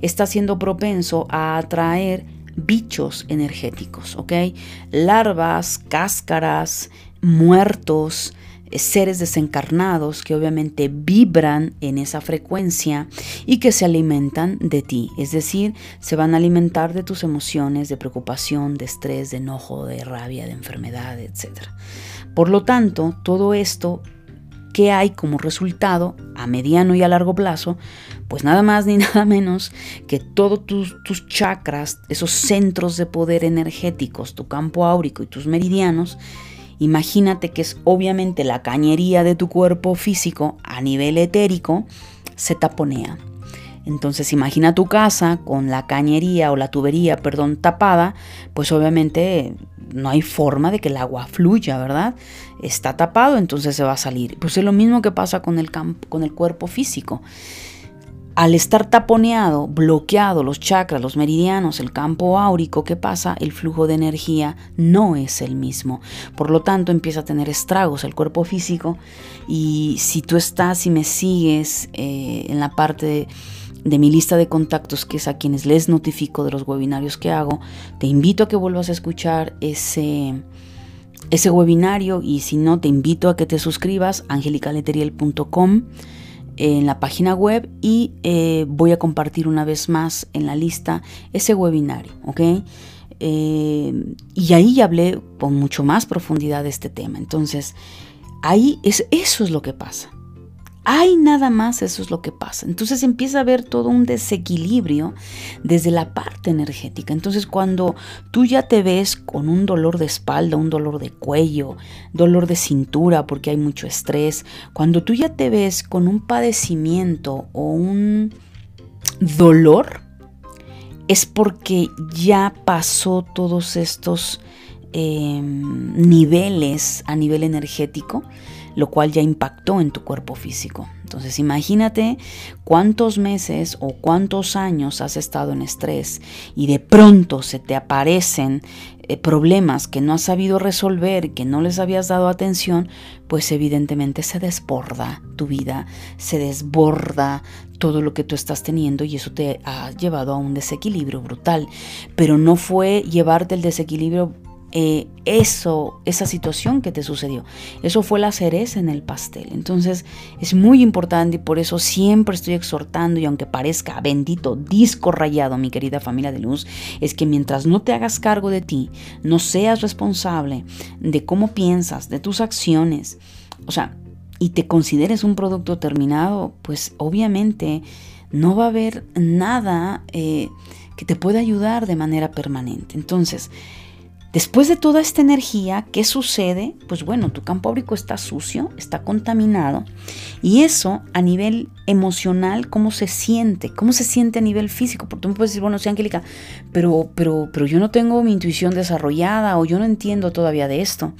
está siendo propenso a atraer bichos energéticos, ¿ok? Larvas, cáscaras, muertos, seres desencarnados que obviamente vibran en esa frecuencia y que se alimentan de ti, es decir, se van a alimentar de tus emociones, de preocupación, de estrés, de enojo, de rabia, de enfermedad, etc. Por lo tanto, todo esto que hay como resultado a mediano y a largo plazo, pues nada más ni nada menos que todos tus, tus chakras, esos centros de poder energéticos, tu campo áurico y tus meridianos, Imagínate que es obviamente la cañería de tu cuerpo físico a nivel etérico se taponea. Entonces imagina tu casa con la cañería o la tubería, perdón, tapada, pues obviamente no hay forma de que el agua fluya, ¿verdad? Está tapado, entonces se va a salir. Pues es lo mismo que pasa con el, con el cuerpo físico al estar taponeado, bloqueado los chakras, los meridianos, el campo áurico, ¿qué pasa? El flujo de energía no es el mismo. Por lo tanto, empieza a tener estragos el cuerpo físico y si tú estás y me sigues eh, en la parte de, mi lista de contactos, que es a quienes les notifico de los webinarios que hago, te invito a que vuelvas a escuchar ese, ese webinario y si no, te invito a que te suscribas, angelicaleteriel.com en la página web y eh, voy a compartir una vez más en la lista ese webinario, ¿ok? Eh, y ahí ya hablé con mucho más profundidad de este tema. Entonces, ahí es, eso es lo que pasa. Hay nada más, eso es lo que pasa. Entonces empieza a haber todo un desequilibrio desde la parte energética. Entonces cuando tú ya te ves con un dolor de espalda, un dolor de cuello, dolor de cintura porque hay mucho estrés, cuando tú ya te ves con un padecimiento o un dolor, es porque ya pasó todos estos em, niveles a nivel energético lo cual ya impactó en tu cuerpo físico. Entonces imagínate cuántos meses o cuántos años has estado en estrés y de pronto se te aparecen eh, problemas que no has sabido resolver, que no les habías dado atención, pues evidentemente se desborda tu vida, se desborda todo lo que tú estás teniendo y eso te ha llevado a un desequilibrio brutal. Pero no fue llevarte el desequilibrio eh, eso, esa situación que te sucedió. Eso fue la cereza en el pastel. Entonces es muy importante y por eso siempre estoy exhortando y aunque parezca bendito disco rayado, mi querida familia de luz, es que mientras no te hagas cargo de ti, no seas responsable de cómo piensas, de tus acciones, o sea, y te consideres un producto terminado, pues obviamente no va a haber nada eh, que te pueda ayudar de manera permanente. Entonces, Después de toda esta energía, ¿qué sucede? Pues bueno, tu campo áurico está sucio, está contaminado. Y eso a nivel emocional, ¿cómo se siente? ¿Cómo se siente a nivel físico? Porque tú me puedes decir, bueno, sí, Angélica, pero, pero, pero yo no tengo mi intuición desarrollada o yo no entiendo todavía de esto.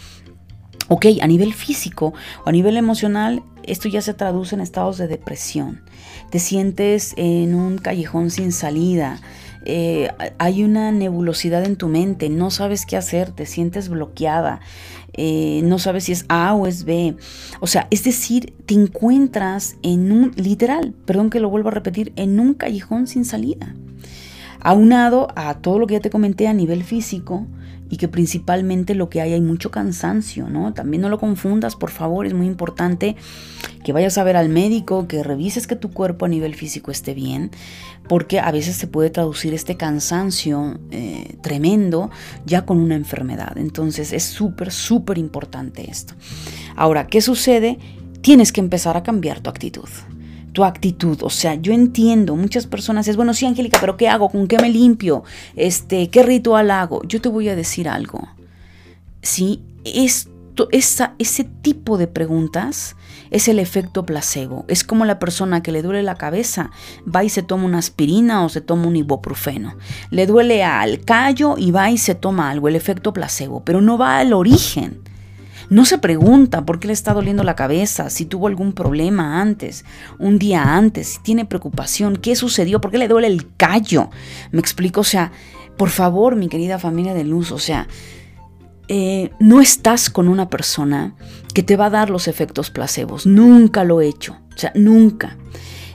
Ok, a nivel físico o a nivel emocional, esto ya se traduce en estados de depresión. Te sientes en un callejón sin salida eh, hay una nebulosidad en tu mente, no sabes qué hacer, te sientes bloqueada, eh, no sabes si es A o es B. O sea, es decir, te encuentras en un, literal, perdón que lo vuelvo a repetir, en un callejón sin salida. Aunado a todo lo que ya te comenté a nivel físico, y que principalmente lo que hay hay mucho cansancio, ¿no? También no lo confundas, por favor, es muy importante que vayas a ver al médico, que revises que tu cuerpo a nivel físico esté bien, porque a veces se puede traducir este cansancio eh, tremendo ya con una enfermedad. Entonces es súper, súper importante esto. Ahora, ¿qué sucede? Tienes que empezar a cambiar tu actitud tu actitud. O sea, yo entiendo, muchas personas es, bueno, sí, Angélica, pero ¿qué hago? ¿Con qué me limpio? Este, ¿qué ritual hago? Yo te voy a decir algo. Sí, es esa, ese tipo de preguntas es el efecto placebo. Es como la persona que le duele la cabeza, va y se toma una aspirina o se toma un ibuprofeno. Le duele al callo y va y se toma algo, el efecto placebo, pero no va al origen. No se pregunta por qué le está doliendo la cabeza, si tuvo algún problema antes, un día antes, si tiene preocupación, qué sucedió, por qué le duele el callo. Me explico, o sea, por favor, mi querida familia de luz, o sea, eh, no estás con una persona que te va a dar los efectos placebos. Nunca lo he hecho. O sea, nunca.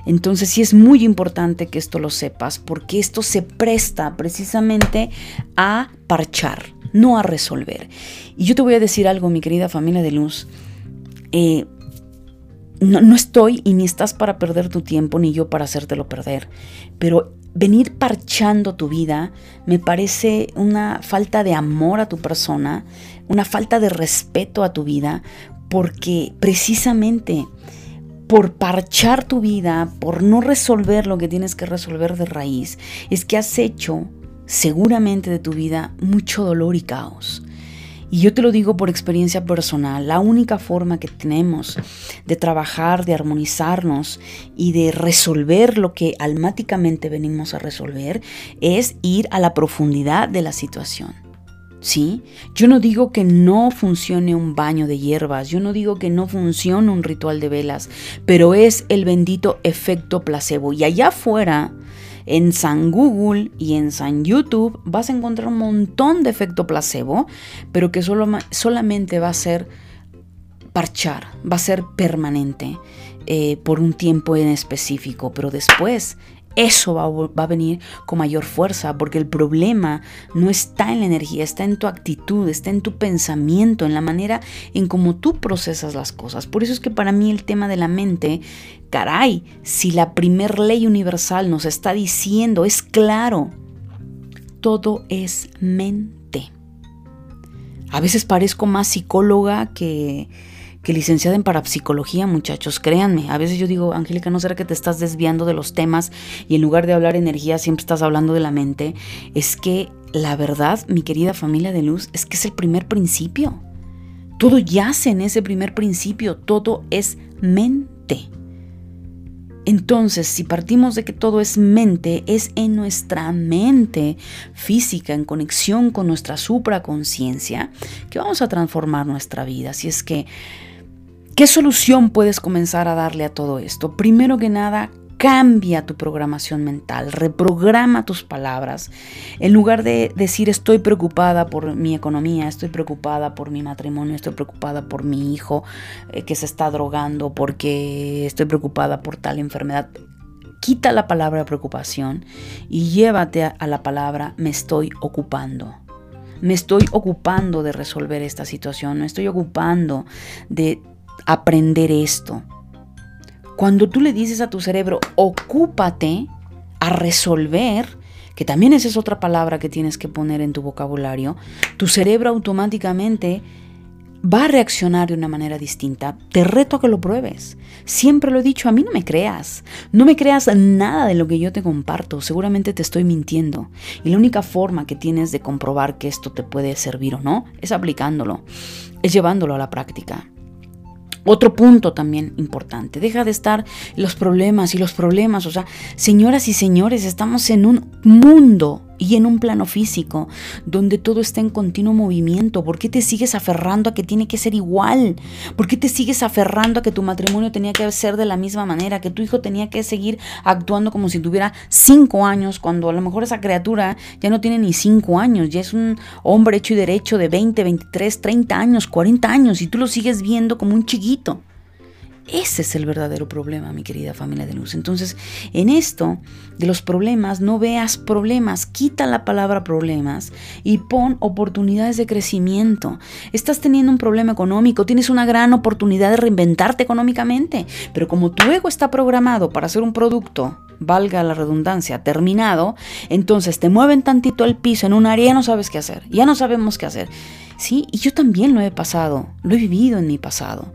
Entonces sí es muy importante que esto lo sepas porque esto se presta precisamente a parchar, no a resolver. Y yo te voy a decir algo, mi querida familia de luz. Eh, no, no, estoy y ni estás para perder tu tiempo ni yo para hacértelo perder. Pero venir parchando tu vida me parece una falta de amor a tu persona, una falta de respeto a tu vida, porque precisamente por parchar tu vida, por no resolver lo que tienes que resolver de raíz, es que has hecho seguramente de tu vida mucho dolor y caos. Y yo te lo digo por experiencia personal, la única forma que tenemos de trabajar, de armonizarnos y de resolver lo que almáticamente venimos a resolver es ir a la profundidad de la situación. ¿Sí? Yo no digo que no funcione un baño de hierbas, yo no digo que no funcione un ritual de velas, pero es el bendito efecto placebo. Y allá afuera en San Google y en San YouTube vas a encontrar un montón de efecto placebo, pero que solo, solamente va a ser parchar, va a ser permanente eh, por un tiempo en específico, pero después eso va, va, a venir con mayor fuerza, porque el problema no está en la energía, está en tu actitud, está en tu pensamiento, en la manera en cómo tú procesas las cosas. Por eso es que para mí el tema de la mente, caray, si la primer ley universal nos está diciendo, es claro, todo es mente. A veces parezco más psicóloga que que licenciada en parapsicología, muchachos, créanme. A veces yo digo, Angélica, ¿no será que te estás desviando de los temas y en lugar de hablar energía siempre estás hablando de la mente? Es que la verdad, mi querida familia de luz, es que es el primer principio. Todo yace en ese primer principio, todo es mente. Entonces, si partimos de que todo es mente, es en nuestra mente física, en conexión con nuestra supraconciencia, que vamos a transformar nuestra vida. Si es que ¿Qué solución puedes comenzar a darle a todo esto? Primero que nada, cambia tu programación mental, reprograma tus palabras. En lugar de decir estoy preocupada por mi economía, estoy preocupada por mi matrimonio, estoy preocupada por mi hijo eh, que se está drogando, porque estoy preocupada por tal enfermedad, quita la palabra preocupación y llévate a la palabra me estoy ocupando. Me estoy ocupando de resolver esta situación, me estoy ocupando de aprender esto. Cuando tú le dices a tu cerebro, ocúpate a resolver, que también esa es otra palabra que tienes que poner en tu vocabulario, tu cerebro automáticamente va a reaccionar de una manera distinta. Te reto a que lo pruebes. Siempre lo he dicho, a mí no me creas. No me creas nada de lo que yo te comparto. Seguramente te estoy mintiendo. Y la única forma que tienes de comprobar que esto te puede servir o no es aplicándolo, es llevándolo a la práctica. Otro punto también importante, deja de estar los problemas y los problemas, o sea, señoras y señores, estamos en un mundo y en un plano físico donde todo está en continuo movimiento. ¿Por qué te sigues aferrando a que tiene que ser igual? ¿Por qué te sigues aferrando a que tu matrimonio tenía que ser de la misma manera? Que tu hijo tenía que seguir actuando como si tuviera cinco años, cuando a lo mejor esa criatura ya no tiene ni cinco años, ya es un hombre hecho y derecho de 20, 23, 30 años, 40 años y tú lo sigues viendo como un chiquito. Ese es el verdadero problema, mi querida familia de luz. Entonces, en esto de los problemas, no veas problemas, quita la palabra problemas y pon oportunidades de crecimiento. Estás teniendo un problema económico, tienes una gran oportunidad de reinventarte económicamente, pero como tu ego está programado para hacer un producto, valga la redundancia, terminado, entonces te mueven tantito el piso en un área y ya no sabes qué hacer, ya no sabemos qué hacer. Sí, y yo también lo he pasado, lo he vivido en mi pasado.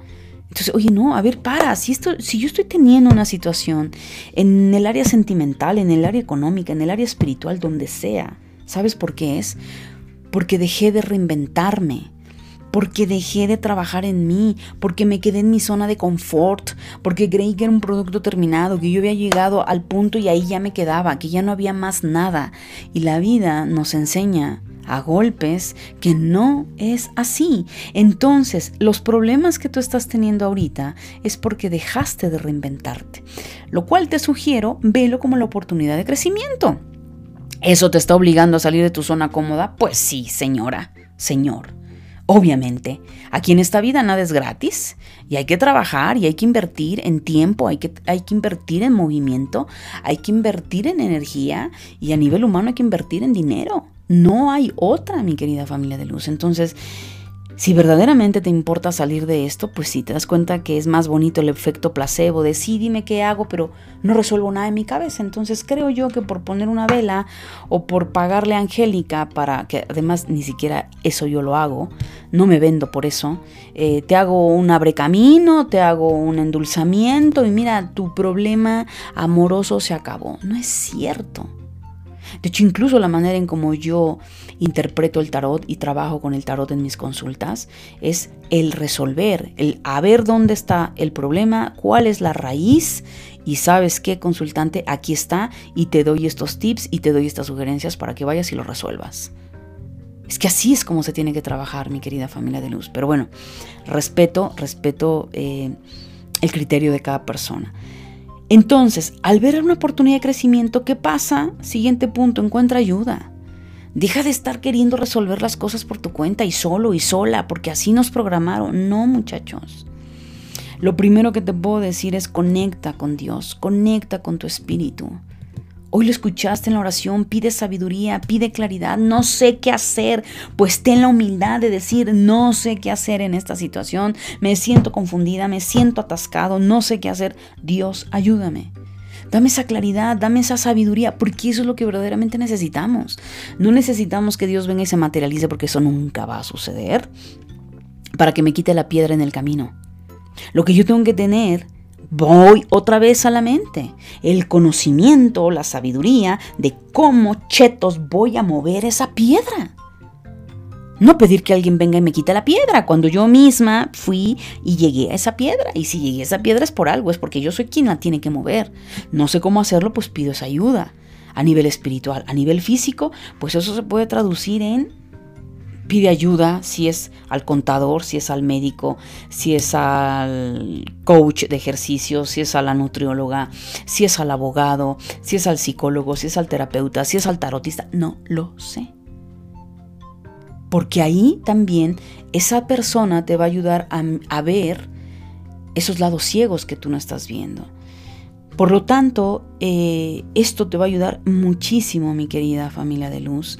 Entonces, oye, no, a ver, para, si, esto, si yo estoy teniendo una situación en el área sentimental, en el área económica, en el área espiritual, donde sea, ¿sabes por qué es? Porque dejé de reinventarme, porque dejé de trabajar en mí, porque me quedé en mi zona de confort, porque creí que era un producto terminado, que yo había llegado al punto y ahí ya me quedaba, que ya no había más nada. Y la vida nos enseña a golpes que no es así. Entonces, los problemas que tú estás teniendo ahorita es porque dejaste de reinventarte. Lo cual te sugiero, velo como la oportunidad de crecimiento. ¿Eso te está obligando a salir de tu zona cómoda? Pues sí, señora, señor. Obviamente, aquí en esta vida nada es gratis y hay que trabajar y hay que invertir en tiempo, hay que, hay que invertir en movimiento, hay que invertir en energía y a nivel humano hay que invertir en dinero. No hay otra, mi querida familia de luz. Entonces, si verdaderamente te importa salir de esto, pues sí, te das cuenta que es más bonito el efecto placebo de sí, dime qué hago, pero no resuelvo nada en mi cabeza. Entonces creo yo que por poner una vela o por pagarle a Angélica para que además ni siquiera eso yo lo hago, no me vendo por eso, eh, te hago un abrecamino, te hago un endulzamiento y mira, tu problema amoroso se acabó. No es cierto. De hecho, incluso la manera en como yo interpreto el tarot y trabajo con el tarot en mis consultas es el resolver, el a ver dónde está el problema, cuál es la raíz y sabes qué, consultante, aquí está y te doy estos tips y te doy estas sugerencias para que vayas y lo resuelvas. Es que así es como se tiene que trabajar, mi querida familia de luz. Pero bueno, respeto, respeto eh, el criterio de cada persona. Entonces, al ver una oportunidad de crecimiento, ¿qué pasa? Siguiente punto, encuentra ayuda. Deja de estar queriendo resolver las cosas por tu cuenta y solo y sola, porque así nos programaron. No, muchachos. Lo primero que te puedo decir es conecta con Dios, conecta con tu espíritu. Hoy lo escuchaste en la oración, pide sabiduría, pide claridad, no sé qué hacer, pues ten la humildad de decir, no sé qué hacer en esta situación, me siento confundida, me siento atascado, no sé qué hacer. Dios, ayúdame. Dame esa claridad, dame esa sabiduría, porque eso es lo que verdaderamente necesitamos. No necesitamos que Dios venga y se materialice, porque eso nunca va a suceder, para que me quite la piedra en el camino. Lo que yo tengo que tener voy otra vez a la mente, el conocimiento, la sabiduría de cómo chetos voy a mover esa piedra. No pedir que alguien venga y me quite la piedra, cuando yo misma fui y llegué a esa piedra. Y si llegué a esa piedra es por algo, es porque yo soy quien la tiene que mover. No sé cómo hacerlo, pues pido esa ayuda. A nivel espiritual, a nivel físico, pues eso se puede traducir en pide ayuda, si es al contador, si es al médico, si es al coach de ejercicio, si es a la nutrióloga, si es al abogado, si es al psicólogo, si es al terapeuta, si es al tarotista, no lo sé. Porque ahí también esa persona te va a ayudar a, ver esos lados ciegos que tú no estás viendo. Por lo tanto, eh, esto te va a ayudar muchísimo, mi querida familia de luz.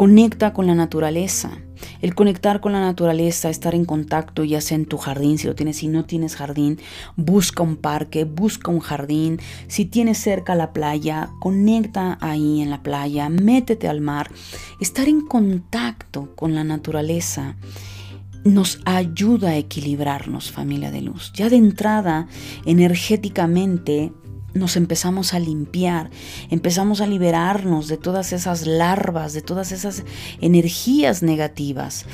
Conecta con la naturaleza. El conectar con la naturaleza, estar en contacto, ya sea en tu jardín, si lo tienes, si no tienes jardín, busca un parque, busca un jardín. Si tienes cerca la playa, conecta ahí en la playa, métete al mar. Estar en contacto con la naturaleza nos ayuda a equilibrarnos, familia de luz. Ya de entrada, energéticamente, nos empezamos a limpiar, empezamos a liberarnos de todas esas larvas, de todas esas energías negativas.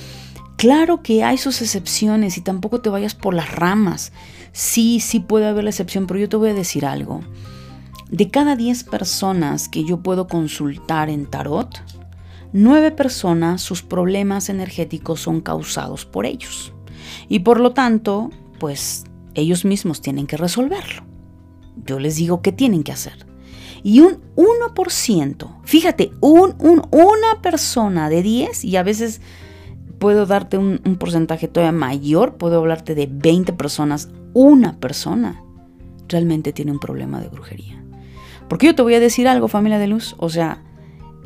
Claro que hay sus excepciones y tampoco te vayas por las ramas. Sí, sí puede haber la excepción, pero yo te voy a decir algo. De cada 10 personas que yo puedo consultar en tarot, 9 personas sus problemas energéticos son causados por ellos. Y por lo tanto, pues ellos mismos tienen que resolverlo. Yo les digo qué tienen que hacer. Y un 1%, fíjate, un, una persona de 10, y a veces puedo darte un, un porcentaje todavía mayor, puedo hablarte de 20 personas, una persona realmente tiene un problema de brujería. Porque yo te voy a decir algo, familia de luz, o sea,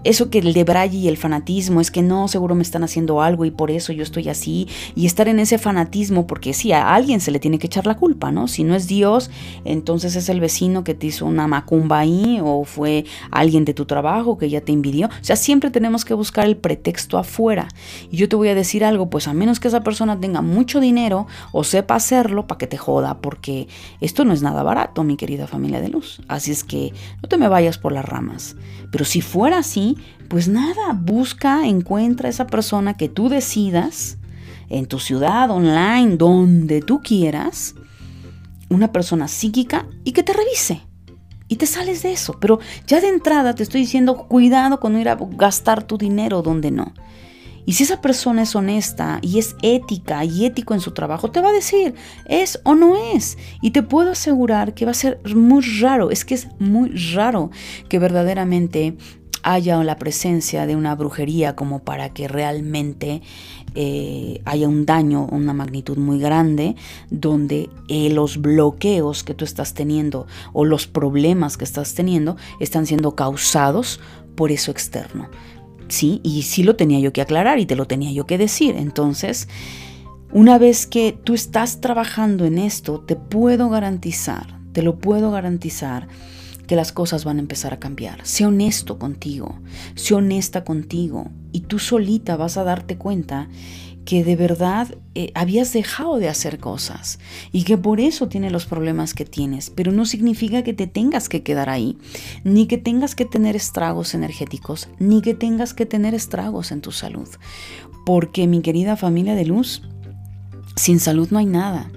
eso que el de Braille y el fanatismo es que no, seguro me están haciendo algo y por eso yo estoy así. Y estar en ese fanatismo, porque sí, a alguien se le tiene que echar la culpa, ¿no? Si no es Dios, entonces es el vecino que te hizo una macumba ahí o fue alguien de tu trabajo que ya te envidió. O sea, siempre tenemos que buscar el pretexto afuera. Y yo te voy a decir algo, pues a menos que esa persona tenga mucho dinero o sepa hacerlo para que te joda, porque esto no es nada barato, mi querida familia de luz. Así es que no te me vayas por las ramas. Pero si fuera así, pues nada, busca, encuentra esa persona que tú decidas, en tu ciudad, online, donde tú quieras, una persona psíquica y que te revise. Y te sales de eso. Pero ya de entrada te estoy diciendo, cuidado con ir a gastar tu dinero donde no. Y si esa persona es honesta y es ética y ético en su trabajo, te va a decir, es o no es. Y te puedo asegurar que va a ser muy raro, es que es muy raro que verdaderamente haya la presencia de una brujería como para que realmente eh, haya un daño, una magnitud muy grande, donde eh, los bloqueos que tú estás teniendo o los problemas que estás teniendo están siendo causados por eso externo. Sí, y sí lo tenía yo que aclarar y te lo tenía yo que decir. Entonces, una vez que tú estás trabajando en esto, te puedo garantizar, te lo puedo garantizar, que las cosas van a empezar a cambiar. Sé honesto contigo, sé honesta contigo y tú solita vas a darte cuenta que de verdad eh, habías dejado de hacer cosas y que por eso tienes los problemas que tienes, pero no significa que te tengas que quedar ahí, ni que tengas que tener estragos energéticos, ni que tengas que tener estragos en tu salud. Porque mi querida familia de luz, sin salud no hay nada.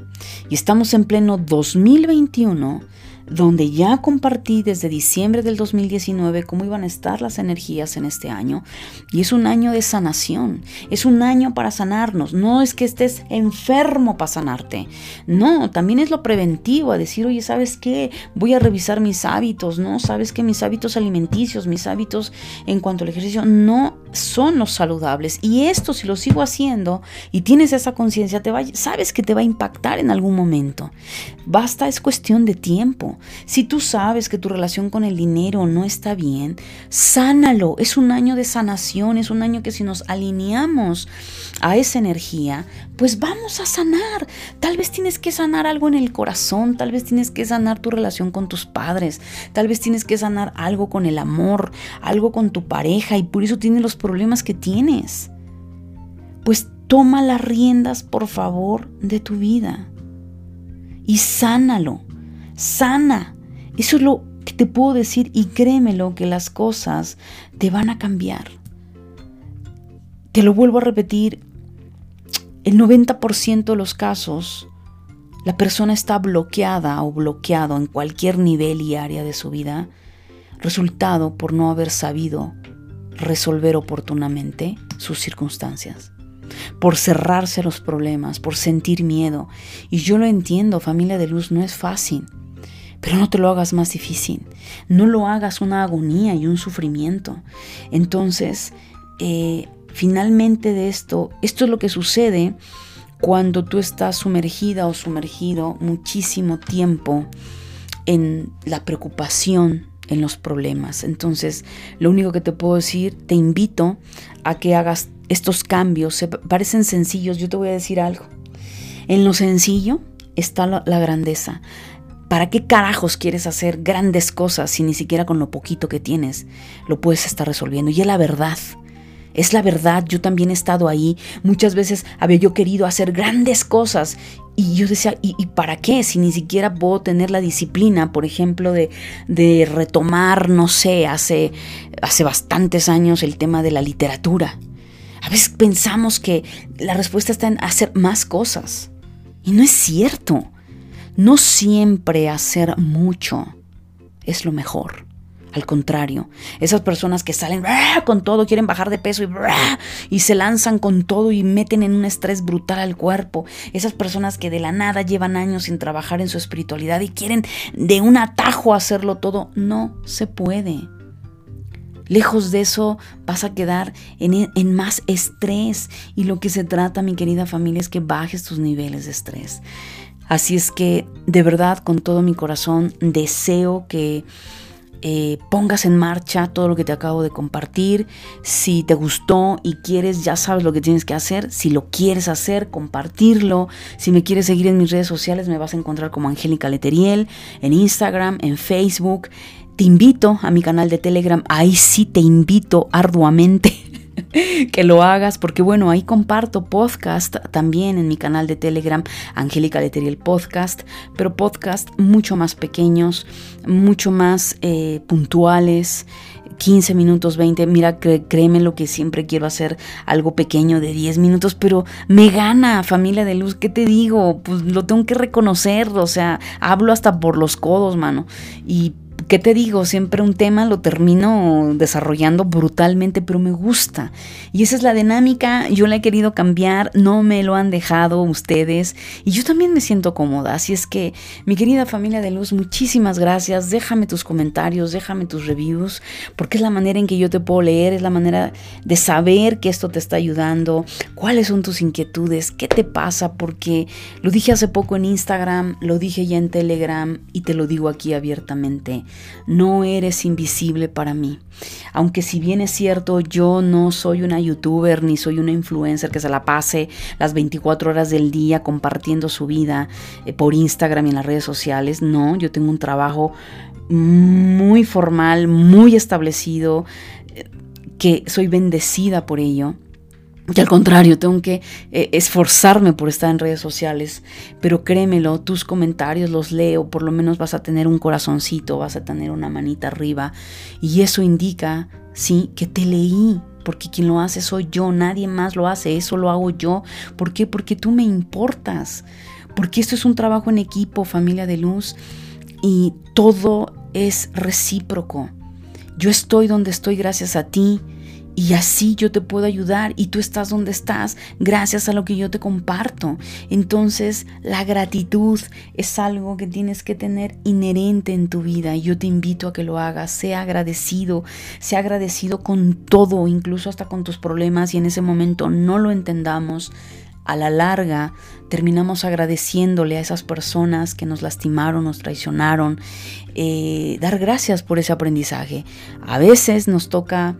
Y estamos en pleno 2021 donde ya compartí desde diciembre del 2019 cómo iban a estar las energías en este año. Y es un año de sanación, es un año para sanarnos. No es que estés enfermo para sanarte, no, también es lo preventivo, a decir, oye, ¿sabes qué? Voy a revisar mis hábitos, ¿no? ¿Sabes que mis hábitos alimenticios, mis hábitos en cuanto al ejercicio no son los saludables? Y esto si lo sigo haciendo y tienes esa conciencia, sabes que te va a impactar en algún momento. Basta, es cuestión de tiempo. Si tú sabes que tu relación con el dinero no está bien, sánalo. Es un año de sanación, es un año que si nos alineamos a esa energía, pues vamos a sanar. Tal vez tienes que sanar algo en el corazón, tal vez tienes que sanar tu relación con tus padres, tal vez tienes que sanar algo con el amor, algo con tu pareja y por eso tienes los problemas que tienes. Pues toma las riendas, por favor, de tu vida y sánalo sana. Eso es lo que te puedo decir y créemelo que las cosas te van a cambiar. Te lo vuelvo a repetir, el 90% de los casos la persona está bloqueada o bloqueado en cualquier nivel y área de su vida, resultado por no haber sabido resolver oportunamente sus circunstancias, por cerrarse a los problemas, por sentir miedo. Y yo lo entiendo, familia de luz, no es fácil. Pero no te lo hagas más difícil. No lo hagas una agonía y un sufrimiento. Entonces, eh, finalmente de esto, esto es lo que sucede cuando tú estás sumergida o sumergido muchísimo tiempo en la preocupación, en los problemas. Entonces, lo único que te puedo decir, te invito a que hagas estos cambios. Se parecen sencillos, yo te voy a decir algo. En lo sencillo está la grandeza. ¿Para qué carajos quieres hacer grandes cosas si ni siquiera con lo poquito que tienes lo puedes estar resolviendo? Y es la verdad. Es la verdad, yo también he estado ahí. Muchas veces había yo querido hacer grandes cosas y yo decía, ¿y, para qué? Si ni siquiera puedo tener la disciplina, por ejemplo, de, de retomar, no sé, hace, hace bastantes años el tema de la literatura. A veces pensamos que la respuesta está en hacer más cosas. Y no es cierto. No siempre hacer mucho es lo mejor. Al contrario, esas personas que salen con todo, quieren bajar de peso y, y, se lanzan con todo y meten en un estrés brutal al cuerpo. Esas personas que de la nada llevan años sin trabajar en su espiritualidad y quieren de un atajo hacerlo todo, no se puede. Lejos de eso vas a quedar en, más estrés y lo que se trata, mi querida familia, es que bajes tus niveles de estrés. Así es que de verdad con todo mi corazón deseo que eh, pongas en marcha todo lo que te acabo de compartir. Si te gustó y quieres, ya sabes lo que tienes que hacer. Si lo quieres hacer, compartirlo. Si me quieres seguir en mis redes sociales, me vas a encontrar como Angélica Leteriel, en Instagram, en Facebook. Te invito a mi canal de Telegram. Ahí sí te invito arduamente que lo hagas, porque bueno, ahí comparto podcast también en mi canal de Telegram, Angélica Leteriel Podcast, pero podcast mucho más pequeños, mucho más eh, puntuales, 15 minutos, 20, mira, créeme lo que siempre quiero hacer algo pequeño de 10 minutos, pero me gana familia de luz, ¿qué te digo? Pues lo tengo que reconocer, o sea, hablo hasta por los codos, mano. Y ¿qué te digo? Siempre un tema lo termino desarrollando brutalmente, pero me gusta. Y esa es la dinámica, yo la he querido cambiar, no me lo han dejado ustedes y yo también me siento cómoda. Así es que, mi querida familia de luz, muchísimas gracias. Déjame tus comentarios, déjame tus reviews, porque es la manera en que yo te puedo leer, es la manera de saber que esto te está ayudando, cuáles son tus inquietudes, qué te pasa, porque lo dije hace poco en Instagram, lo dije ya en Telegram y te lo digo aquí abiertamente no eres invisible para mí. Aunque si bien es cierto, yo no soy una youtuber ni soy una influencer que se la pase las 24 horas del día compartiendo su vida eh, por Instagram y en las redes sociales, no, yo tengo un trabajo muy formal, muy establecido, eh, que soy bendecida por ello. Y al contrario, tengo que eh, esforzarme por estar en redes sociales, pero créemelo, tus comentarios los leo, por lo menos vas a tener un corazoncito, vas a tener una manita arriba, y eso indica, sí, que te leí, porque quien lo hace soy yo, nadie más lo hace, eso lo hago yo. ¿Por qué? Porque tú me importas, porque esto es un trabajo en equipo, familia de luz, y todo es recíproco. Yo estoy donde estoy gracias a ti y así yo te puedo ayudar y tú estás donde estás gracias a lo que yo te comparto. Entonces la gratitud es algo que tienes que tener inherente en tu vida y yo te invito a que lo hagas. Sea agradecido, sea agradecido con todo, incluso hasta con tus problemas y en ese momento no lo entendamos. A la larga terminamos agradeciéndole a esas personas que nos lastimaron, nos traicionaron, eh, dar gracias por ese aprendizaje. A veces nos toca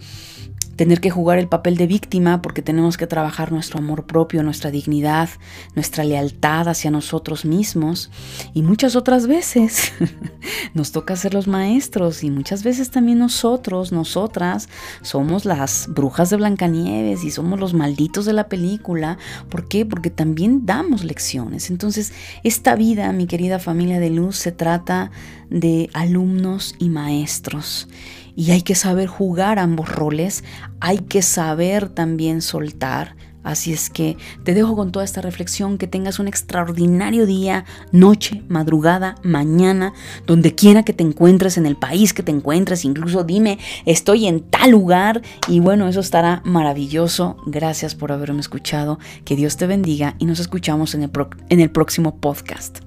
tener que jugar el papel de víctima porque tenemos que trabajar nuestro amor propio, nuestra dignidad, nuestra lealtad hacia nosotros mismos y muchas otras veces nos toca ser los maestros y muchas veces también nosotros, nosotras somos las brujas de Blancanieves y somos los malditos de la película. ¿Por qué? Porque también damos lecciones. Entonces, esta vida, mi querida familia de luz, se trata de alumnos y maestros. Y hay que saber jugar ambos roles, hay que saber también soltar. Así es que te dejo con toda esta reflexión, que tengas un extraordinario día, noche, madrugada, mañana, donde quiera que te encuentres, en el país que te encuentres, incluso dime, estoy en tal lugar y bueno, eso estará maravilloso. Gracias por haberme escuchado, que Dios te bendiga y nos escuchamos en el, en el próximo podcast.